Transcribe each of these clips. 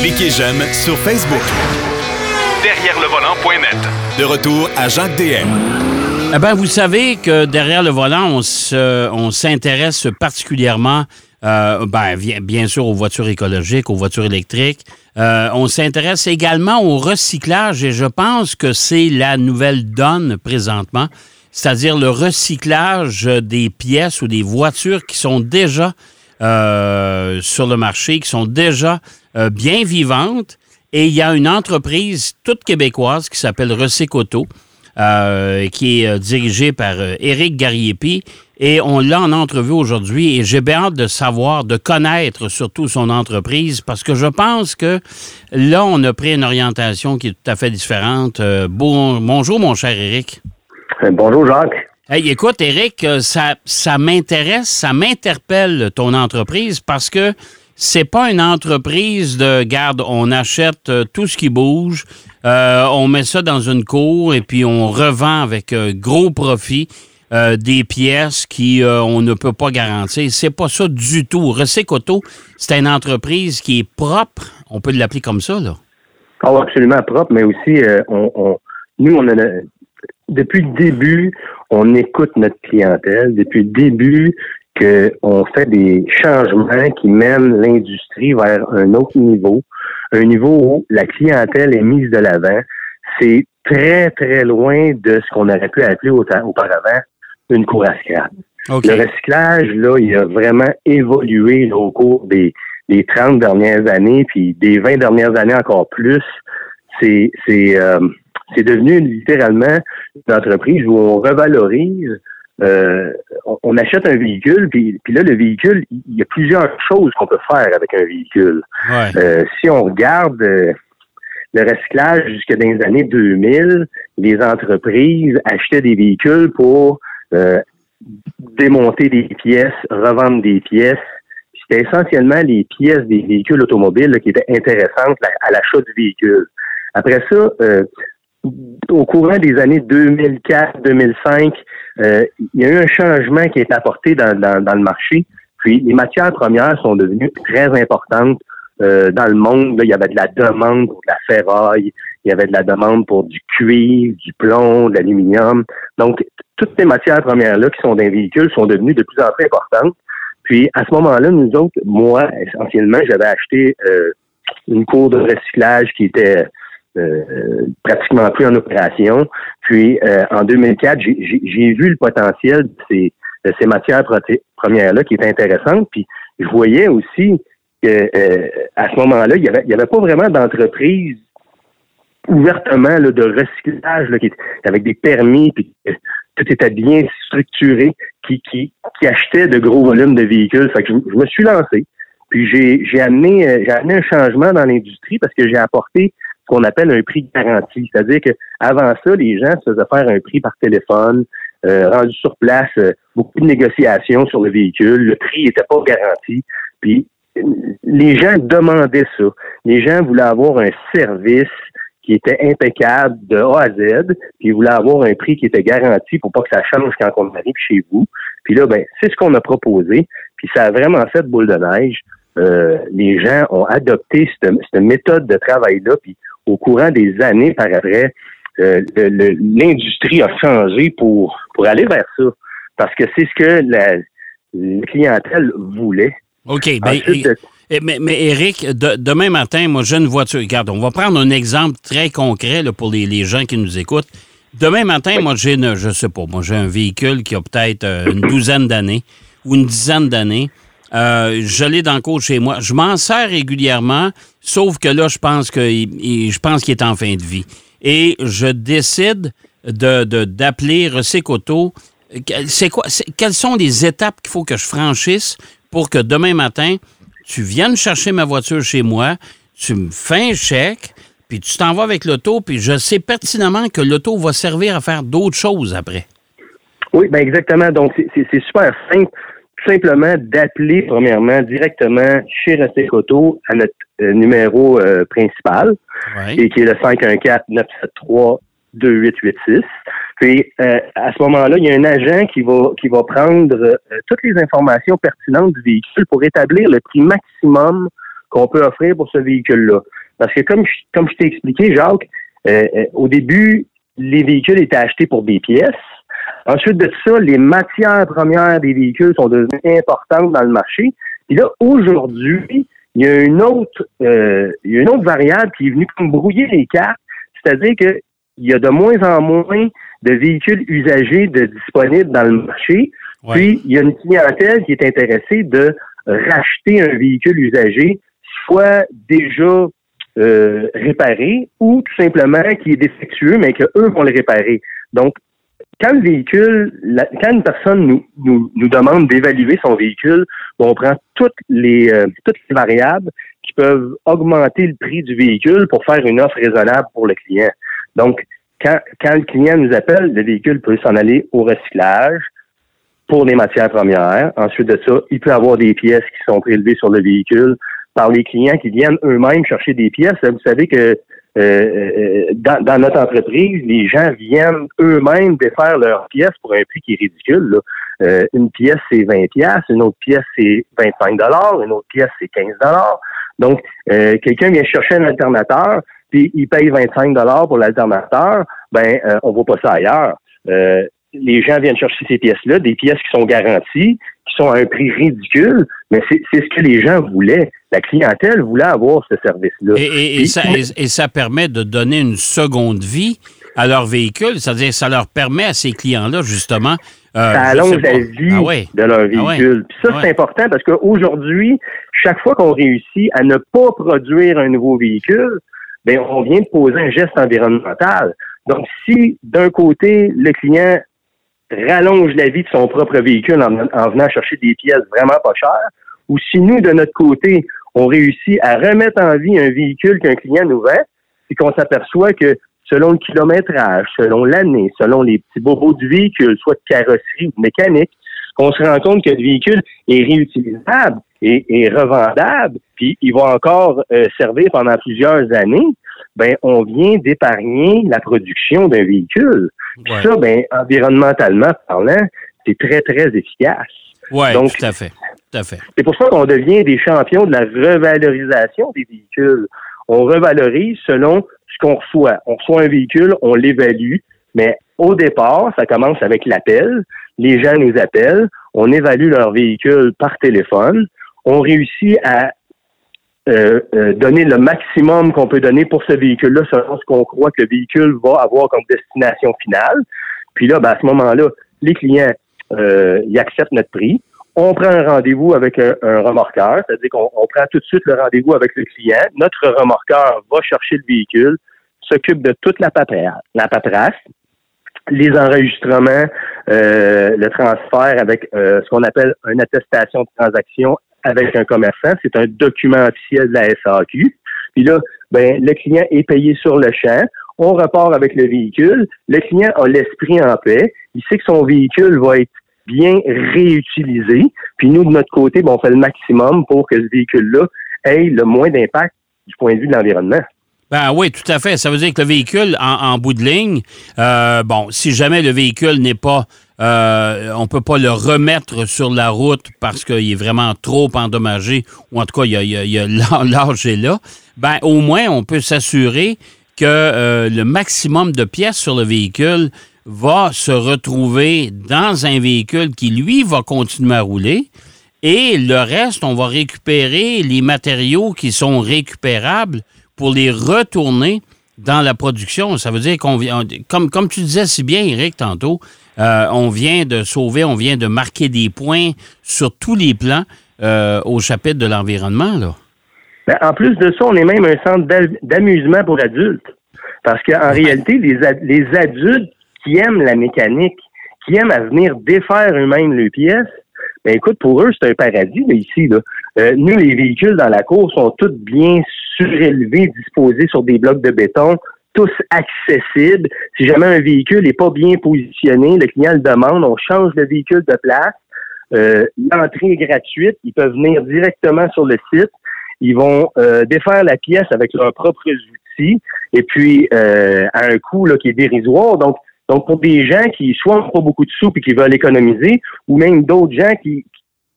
Cliquez j'aime sur Facebook. Derrière le volant.net. De retour à Jacques DM. Eh ben, vous savez que derrière le volant, on, se, on s'intéresse particulièrement, euh, ben, bien, bien sûr, aux voitures écologiques, aux voitures électriques. Euh, on s'intéresse également au recyclage et je pense que c'est la nouvelle donne présentement, c'est-à-dire le recyclage des pièces ou des voitures qui sont déjà euh, sur le marché, qui sont déjà euh, bien vivantes. Et il y a une entreprise toute québécoise qui s'appelle Recycoto, euh, qui est euh, dirigée par euh, Éric Gariepi. Et on l'a en entrevue aujourd'hui et j'ai bien hâte de savoir, de connaître surtout son entreprise parce que je pense que là, on a pris une orientation qui est tout à fait différente. Euh, bon, bonjour, mon cher Éric. Bonjour Jacques. Hey, écoute, euh, ça, ça m'intéresse, ça m'interpelle ton entreprise parce que c'est pas une entreprise de garde, on achète euh, tout ce qui bouge, euh, on met ça dans une cour et puis on revend avec euh, gros profit euh, des pièces qui on ne peut pas garantir. C'est pas ça du tout. Recycoto, c'est une entreprise qui est propre, on peut l'appeler comme ça là. Ah, absolument propre, mais aussi, on- nous, on a, depuis le début, on écoute notre clientèle. Depuis le début, qu'on fait des changements qui mènent l'industrie vers un autre niveau, un niveau où la clientèle est mise de l'avant. C'est très, très loin de ce qu'on aurait pu appeler auparavant une cour à scrap. Le recyclage, là, il a vraiment évolué là, au cours des, des 30 dernières années, puis des 20 dernières années encore plus. C'est c'est euh, c'est devenu littéralement une entreprise où on revalorise. Euh, on, on achète un véhicule, puis, puis là, le véhicule, il y a plusieurs choses qu'on peut faire avec un véhicule. Ouais. Euh, si on regarde euh, le recyclage jusque dans les années 2000, les entreprises achetaient des véhicules pour démonter des pièces, revendre des pièces. C'était essentiellement les pièces des véhicules automobiles là, qui étaient intéressantes à l'achat du véhicule. Après ça, au courant des années 2004-2005, euh, il y a eu un changement qui été apporté dans, dans, dans le marché. Puis les matières premières sont devenues très importantes euh, dans le monde. Là, il y avait de la demande pour de la ferraille, il y avait de la demande pour du cuivre, du plomb, de l'aluminium. Donc, toutes ces matières premières-là qui sont dans les véhicules sont devenues de plus en plus importantes. Puis, à ce moment-là, nous autres, moi, essentiellement, j'avais acheté euh, une cour de recyclage qui était euh, pratiquement plus en opération. Puis, euh, en 2004, j'ai- vu le potentiel de ces, de ces matières premières-là qui étaient intéressantes. Puis, je voyais aussi que euh, à ce moment-là, il n'y avait, y avait pas vraiment d'entreprise ouvertement là, de recyclage là, qui, est- avec des permis, puis tout était bien structuré, qui, qui, qui achetait de gros volumes de véhicules. Fait que je, me suis lancé. Puis j'ai, amené euh, j'ai amené un changement dans l'industrie parce que j'ai apporté qu'on appelle un prix garanti. C'est-à-dire que avant ça, les gens se faisaient faire un prix par téléphone, euh, rendu sur place, euh, beaucoup de négociations sur le véhicule, le prix n'était pas garanti. Puis les gens demandaient ça. Les gens voulaient avoir un service qui était impeccable de A à Z, puis ils voulaient avoir un prix qui était garanti pour pas que ça change quand on arrive chez vous. Puis là, ben, c'est ce qu'on a proposé, puis ça a vraiment fait boule de neige. Euh, les gens ont adopté cette, cette méthode de travail-là, puis au courant des années par après, euh, l'industrie a changé pour, pour aller vers ça. Parce que c'est ce que la, la clientèle voulait. OK. Ben, Ensuite, eh, mais, mais Eric, de- demain matin, moi, j'ai une voiture. Regarde, on va prendre un exemple très concret là, pour les, les gens qui nous écoutent. Demain matin, moi, j'ai une, je sais pas, moi, j'ai un véhicule qui a peut-être euh, une douzaine d'années ou une dizaine d'années. Euh, je l'ai dans le cours chez moi. Je m'en sers régulièrement, sauf que là, je pense que il- il- je pense qu'il est en fin de vie. Et je décide de, d'appeler. Que- C'est quoi, quelles sont les étapes qu'il faut que je franchisse pour que demain matin, tu viennes chercher ma voiture chez moi, tu me fais un chèque, puis tu t'en vas avec l'auto, puis je sais pertinemment que l'auto va servir à faire d'autres choses après. Oui, ben exactement. Donc, c'est c'est super simple. Simplement d'appeler, premièrement, directement chez Recycoto à notre euh, numéro euh, principal, Ouais. et qui est le 514-973-2886. Puis, euh, à ce moment-là, il y a un agent qui va, qui va prendre euh, toutes les informations pertinentes du véhicule pour établir le prix maximum qu'on peut offrir pour ce véhicule-là. Parce que comme je, comme je t'ai expliqué, Jacques, euh, euh, au début, les véhicules étaient achetés pour des pièces. Ensuite de ça, les matières premières des véhicules sont devenues importantes dans le marché. Et là, aujourd'hui, il y a une autre, euh, il y a une autre variable qui est venue comme brouiller les cartes, c'est-à-dire qu'il y a de moins en moins de véhicules usagés de disponibles dans le marché. Puis, il y a une clientèle qui est intéressée de racheter un véhicule usagé, soit déjà euh, réparé ou tout simplement qui est défectueux, mais que eux vont le réparer. Donc, quand le véhicule, quand une personne nous, nous, nous demande d'évaluer son véhicule, on prend toutes les euh, toutes les variables qui peuvent augmenter le prix du véhicule pour faire une offre raisonnable pour le client. Donc, quand, quand le client nous appelle, le véhicule peut s'en aller au recyclage pour les matières premières. Ensuite de ça, il peut avoir des pièces qui sont prélevées sur le véhicule par les clients qui viennent eux-mêmes chercher des pièces. Vous savez que euh, euh, dans, notre entreprise, les gens viennent eux-mêmes défaire leurs pièces pour un prix qui est ridicule. Euh, une pièce, c'est 20 pièces, une autre pièce, c'est 25 dollars, une autre pièce, c'est 15 dollars. Donc, quelqu'un vient chercher un alternateur, puis il paye 25 dollars pour l'alternateur, ben, on voit pas ça ailleurs. les gens viennent chercher ces pièces-là, des pièces qui sont garanties, qui sont à un prix ridicule, mais c'est ce que les gens voulaient. La clientèle voulait avoir ce service-là. Et, ça, permet de donner une seconde vie à leur véhicule, c'est-à-dire ça leur permet à ces clients-là, justement. Euh, ça allonge la vie ah de leur ah véhicule. Puis ça, c'est important parce qu'aujourd'hui, chaque fois qu'on réussit à ne pas produire un nouveau véhicule, ben on vient de poser un geste environnemental. Donc, si d'un côté, le client rallonge la vie de son propre véhicule en, venant chercher des pièces vraiment pas chères, ou si nous, de notre côté, on réussit à remettre en vie un véhicule qu'un client nous vend, c'est qu'on s'aperçoit que selon le kilométrage, selon l'année, selon les petits bobos du véhicule, soit de carrosserie ou de mécanique, on se rend compte que le véhicule est réutilisable et, revendable, puis il va encore euh, servir pendant plusieurs années, ben on vient d'épargner la production d'un véhicule. Ça, ben environnementalement parlant, c'est très très efficace. Oui, tout à fait. C'est pour ça qu'on devient des champions de la revalorisation des véhicules. On revalorise selon ce qu'on reçoit. On reçoit un véhicule, on l'évalue, mais au départ, ça commence avec l'appel. Les gens nous appellent, on évalue leur véhicule par téléphone, on réussit à euh, euh, donner le maximum qu'on peut donner pour ce véhicule-là selon ce qu'on croit que le véhicule va avoir comme destination finale. Puis là, ben, à ce moment-là, les clients, euh, acceptent notre prix. On prend un rendez-vous avec un, remorqueur, c'est-à-dire qu'on prend tout de suite le rendez-vous avec le client. Notre remorqueur va chercher le véhicule, s'occupe de toute la paperasse, la paperasse les enregistrements, le transfert avec ce qu'on appelle une attestation de transaction avec un commerçant, c'est un document officiel de la SAQ. Puis là, ben, le client est payé sur le champ. On repart avec le véhicule. Le client a l'esprit en paix. Il sait que son véhicule va être bien réutilisé. Puis nous, de notre côté, ben, on fait le maximum pour que ce véhicule-là ait le moins d'impact du point de vue de l'environnement. Ben oui, tout à fait. Ça veut dire que le véhicule, en, bout de ligne, euh, bon, si jamais le véhicule n'est pas euh, on ne peut pas le remettre sur la route parce qu'il est vraiment trop endommagé, ou en tout cas, il y a, est là. Ben, au moins, on peut s'assurer que euh, le maximum de pièces sur le véhicule va se retrouver dans un véhicule qui, lui, va continuer à rouler. Et le reste, on va récupérer les matériaux qui sont récupérables pour les retourner dans la production. Ça veut dire qu'on vient, comme, comme tu disais si bien, Eric, tantôt, euh, on vient de sauver, on vient de marquer des points sur tous les plans euh, au chapitre de l'environnement. Là. Ben, en plus de ça, on est même un centre d'amusement pour adultes. Parce qu'en réalité, les, les adultes qui aiment la mécanique, qui aiment à venir défaire eux-mêmes les pièces, ben écoute, pour eux, c'est un paradis ici. Là. Euh, nous, les véhicules dans la cour sont tous bien surélevés, disposés sur des blocs de béton tous accessibles. Si jamais un véhicule n'est pas bien positionné, le client le demande, on change le véhicule de place. Euh, L'entrée est gratuite. Ils peuvent venir directement sur le site. Ils vont euh, défaire la pièce avec leurs propres outils et puis euh, à un coût là, qui est dérisoire. Donc, donc pour des gens qui soit n'ont pas beaucoup de sous et qui veulent économiser, ou même d'autres gens qui,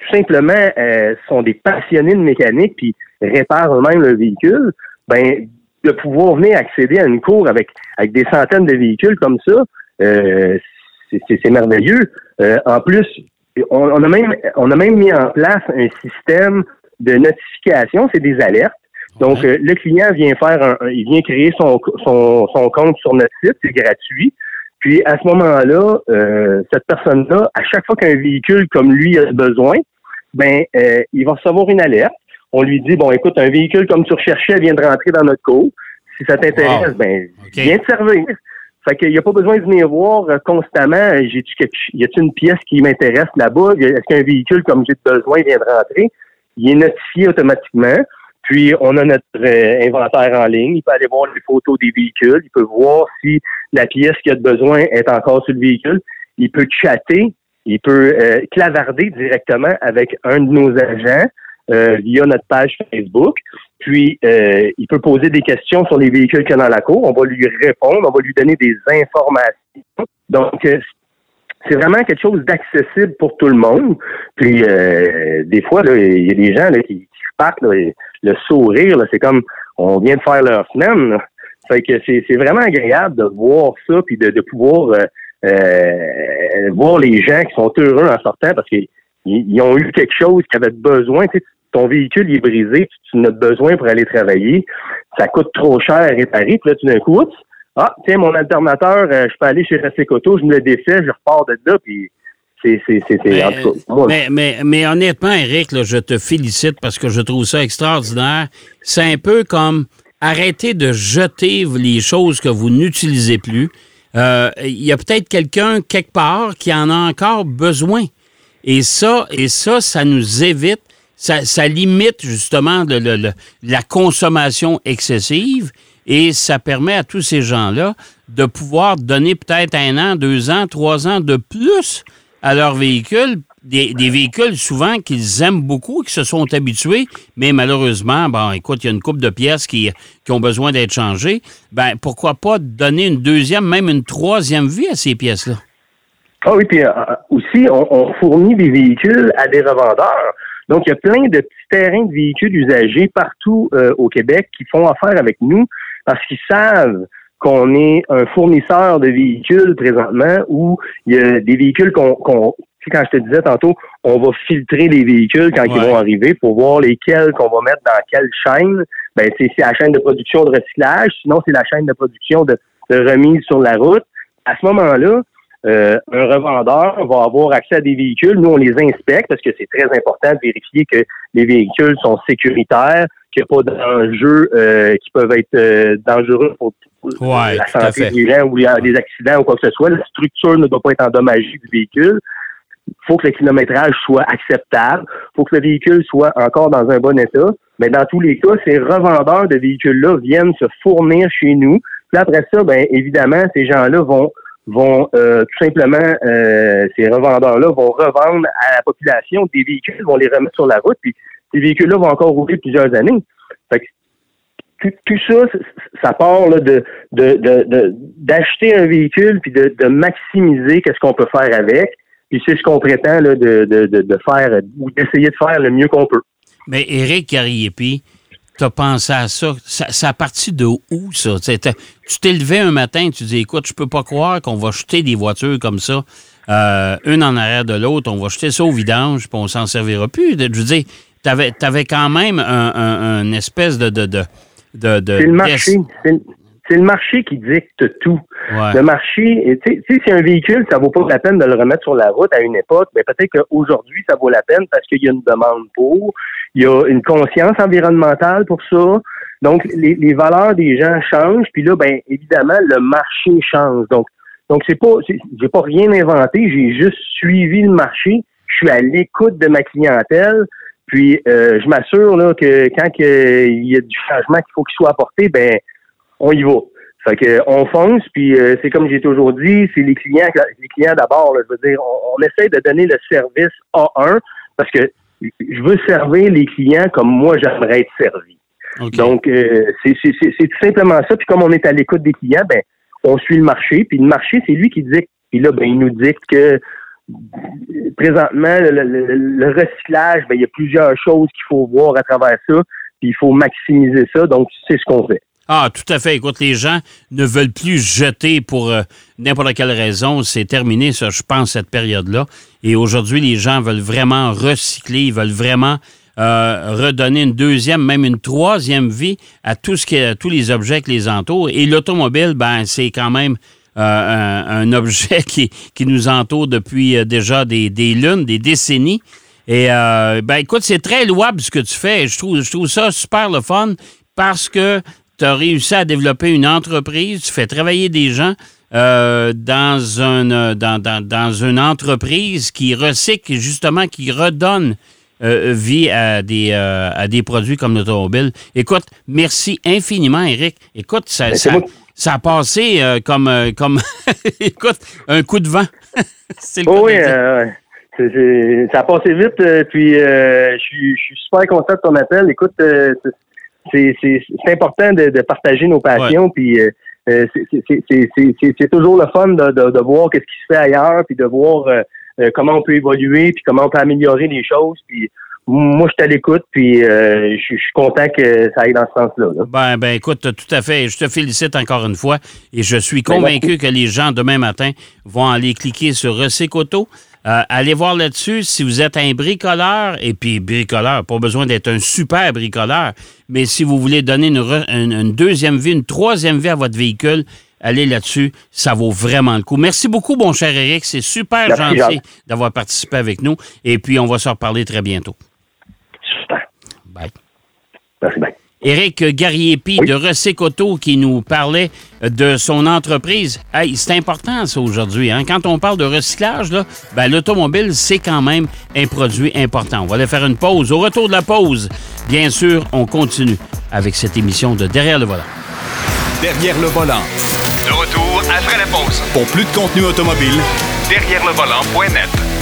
tout simplement euh, sont des passionnés de mécanique puis réparent eux-mêmes le véhicule, ben de pouvoir venir accéder à une cour avec avec des centaines de véhicules comme ça, euh, c'est merveilleux. Euh, en plus, on, on, a même on a même mis en place un système de notification, c'est des alertes. Donc, euh, le client vient faire un, il vient créer son, son, son compte sur notre site, c'est gratuit. Puis à ce moment-là, euh, cette personne-là, à chaque fois qu'un véhicule comme lui a besoin, ben euh, il va recevoir une alerte. On lui dit bon, écoute, un véhicule comme tu recherchais vient de rentrer dans notre cours. Si ça t'intéresse, ben viens te servir. Fait qu'il n'y a pas besoin de venir voir constamment. J'ai-tu y a-t-il une pièce qui m'intéresse là-bas? Est-ce qu'un véhicule comme j'ai besoin vient de rentrer? Il est notifié automatiquement. Puis, on a notre euh, inventaire en ligne. Il peut aller voir les photos des véhicules. Il peut voir si la pièce qu'il a de besoin est encore sur le véhicule. Il peut chatter. Il peut euh, clavarder directement avec un de nos agents euh, via notre page Facebook. Puis, il peut poser des questions sur les véhicules qu'il y a dans la cour. On va lui répondre. On va lui donner des informations. Donc, c'est vraiment quelque chose d'accessible pour tout le monde. Puis, des fois, il y a des gens qui, le sourire, c'est comme on vient de faire leur semaine. Fait que c'est, vraiment agréable de voir ça, puis de, pouvoir euh, euh, voir les gens qui sont heureux en sortant parce qu'ils ont eu quelque chose qu'ils avaient besoin. ton véhicule est brisé, tu, en as besoin pour aller travailler. Ça coûte trop cher à réparer. Puis là, tout d'un coup, ah, tiens, mon alternateur, euh, je peux aller chez Coto, je me le défais, je repars de là, puis c'est, mais, mais, mais, honnêtement, Eric, je te félicite parce que je trouve ça extraordinaire. C'est un peu comme arrêter de jeter les choses que vous n'utilisez plus. Euh, il y a peut-être quelqu'un quelque part qui en a encore besoin. Et ça, et ça, ça nous évite, ça, limite justement la consommation excessive et ça permet à tous ces gens-là de pouvoir donner peut-être un an, deux ans, trois ans de plus à leurs véhicules, des, véhicules souvent qu'ils aiment beaucoup, qui se sont habitués, mais malheureusement, bon, écoute, il y a une coupe de pièces qui, qui ont besoin d'être changées. Ben, pourquoi pas donner une deuxième, même une troisième vie à ces pièces-là? Ah oui, puis euh, aussi, on, fournit des véhicules à des revendeurs. Donc, il y a plein de petits terrains de véhicules usagés partout euh, au Québec qui font affaire avec nous parce qu'ils savent qu'on est un fournisseur de véhicules présentement où il y a des véhicules qu'on, qu'on quand je te disais tantôt, on va filtrer les véhicules quand ils vont arriver pour voir lesquels qu'on va mettre dans quelle chaîne. Ben, c'est, la chaîne de production de recyclage, sinon c'est la chaîne de production de, remise sur la route. À ce moment-là, euh, un revendeur va avoir accès à des véhicules. Nous, on les inspecte parce que c'est très important de vérifier que les véhicules sont sécuritaires, qu'il n'y a pas d'enjeux euh, qui peuvent être euh, dangereux pour la santé des gens ou il y a des accidents ou quoi que ce soit. La structure ne doit pas être endommagée du véhicule. Il faut que le kilométrage soit acceptable. Il faut que le véhicule soit encore dans un bon état. Mais dans tous les cas, ces revendeurs de véhicules-là viennent se fournir chez nous. Puis après ça, ben évidemment, ces gens-là vont vont euh, tout simplement, euh, ces revendeurs-là vont revendre à la population des véhicules, vont les remettre sur la route, puis ces véhicules-là vont encore rouler plusieurs années. Fait que tout, ça, ça part de, d'acheter un véhicule puis de, maximiser qu'est-ce qu'on peut faire avec. Puis c'est ce qu'on prétend là, de, faire ou d'essayer de faire le mieux qu'on peut. Mais Éric Carriepi, tu as pensé à ça? ça. a parti de où, ça? Tu t'es levé un matin tu dis écoute, je peux pas croire qu'on va jeter des voitures comme ça, euh, une en arrière de l'autre, on va jeter ça au vidange, puis on s'en servira plus. Je veux dire, tu avais, quand même un, espèce de, de c'est le marché. C'est le marché qui dicte tout. Le marché, tu sais, si un véhicule, ça vaut pas la peine de le remettre sur la route à une époque, mais ben, peut-être qu'aujourd'hui, ça vaut la peine parce qu'il y a une demande pour, il y a une conscience environnementale pour ça. Donc, les, valeurs des gens changent, puis là, ben évidemment, le marché change. Donc, donc c'est pas, j'ai pas rien inventé, j'ai juste suivi le marché. Je suis à l'écoute de ma clientèle. Puis euh, je m'assure là que quand il y a du changement qu'il faut qu'il soit apporté, ben on y va. Fait que on fonce, puis euh, c'est comme j'ai toujours dit, c'est les clients, les clients d'abord. Je veux dire, on, on, essaie de donner le service A1 parce que je veux servir les clients comme moi j'aimerais être servi. Donc euh, c'est tout simplement ça. Puis comme on est à l'écoute des clients, ben on suit le marché. Puis le marché, c'est lui qui dit, puis là, ben il nous dit que présentement, le, recyclage, ben, il y a plusieurs choses qu'il faut voir à travers ça, puis il faut maximiser ça. Donc, c'est ce qu'on fait. Ah, tout à fait. Écoute, les gens ne veulent plus jeter pour euh, n'importe quelle raison. C'est terminé, ça, je pense, cette période-là. Et aujourd'hui, les gens veulent vraiment recycler, ils veulent vraiment euh, redonner une deuxième, même une troisième vie à, tout ce qui, tous les objets qui les entourent. Et l'automobile, ben, c'est quand même euh, un, objet qui, nous entoure depuis déjà des, lunes, des décennies. Et ben écoute, c'est très louable ce que tu fais. Je trouve ça super le fun parce que tu as réussi à développer une entreprise, tu fais travailler des gens euh, dans, un, euh, dans, une entreprise qui recycle, justement, qui redonne euh, vie à des, à des produits comme l'automobile. Écoute, merci infiniment, Eric. Écoute, ça, ben, ça, a passé comme, comme écoute, un coup de vent. oui, ça a passé vite, puis je suis super content de ton appel. Écoute, c'est important de, de, partager nos passions. Puis euh, euh c'est toujours le fun de, de, de voir qu'est-ce qui se fait ailleurs, puis de voir euh, comment on peut évoluer, puis comment on peut améliorer les choses. Puis moi, je t'écoute, puis je suis content que ça aille dans ce sens-là. Ben, ben, écoute, tout à fait. Je te félicite encore une fois, et je suis ben, convaincu que les gens demain matin vont aller cliquer sur Recycoto. Euh, allez voir là-dessus si vous êtes un bricoleur, et puis bricoleur, pas besoin d'être un super bricoleur, mais si vous voulez donner une, deuxième vie, une troisième vie à votre véhicule, allez là-dessus, ça vaut vraiment le coup. Merci beaucoup, mon cher Eric, c'est super gentil d'avoir participé avec nous, et puis on va se reparler très bientôt. Super. Bye. Merci, bye. Éric Garriépi de Recycoto qui nous parlait de son entreprise. Hey, c'est important ça aujourd'hui. Hein? Quand on parle de recyclage, là, ben, l'automobile, c'est quand même un produit important. On va aller faire une pause. Au retour de la pause, bien sûr, on continue avec cette émission de Derrière le volant. Derrière le volant. De retour après la pause. Pour plus de contenu automobile, derrière le volant.net.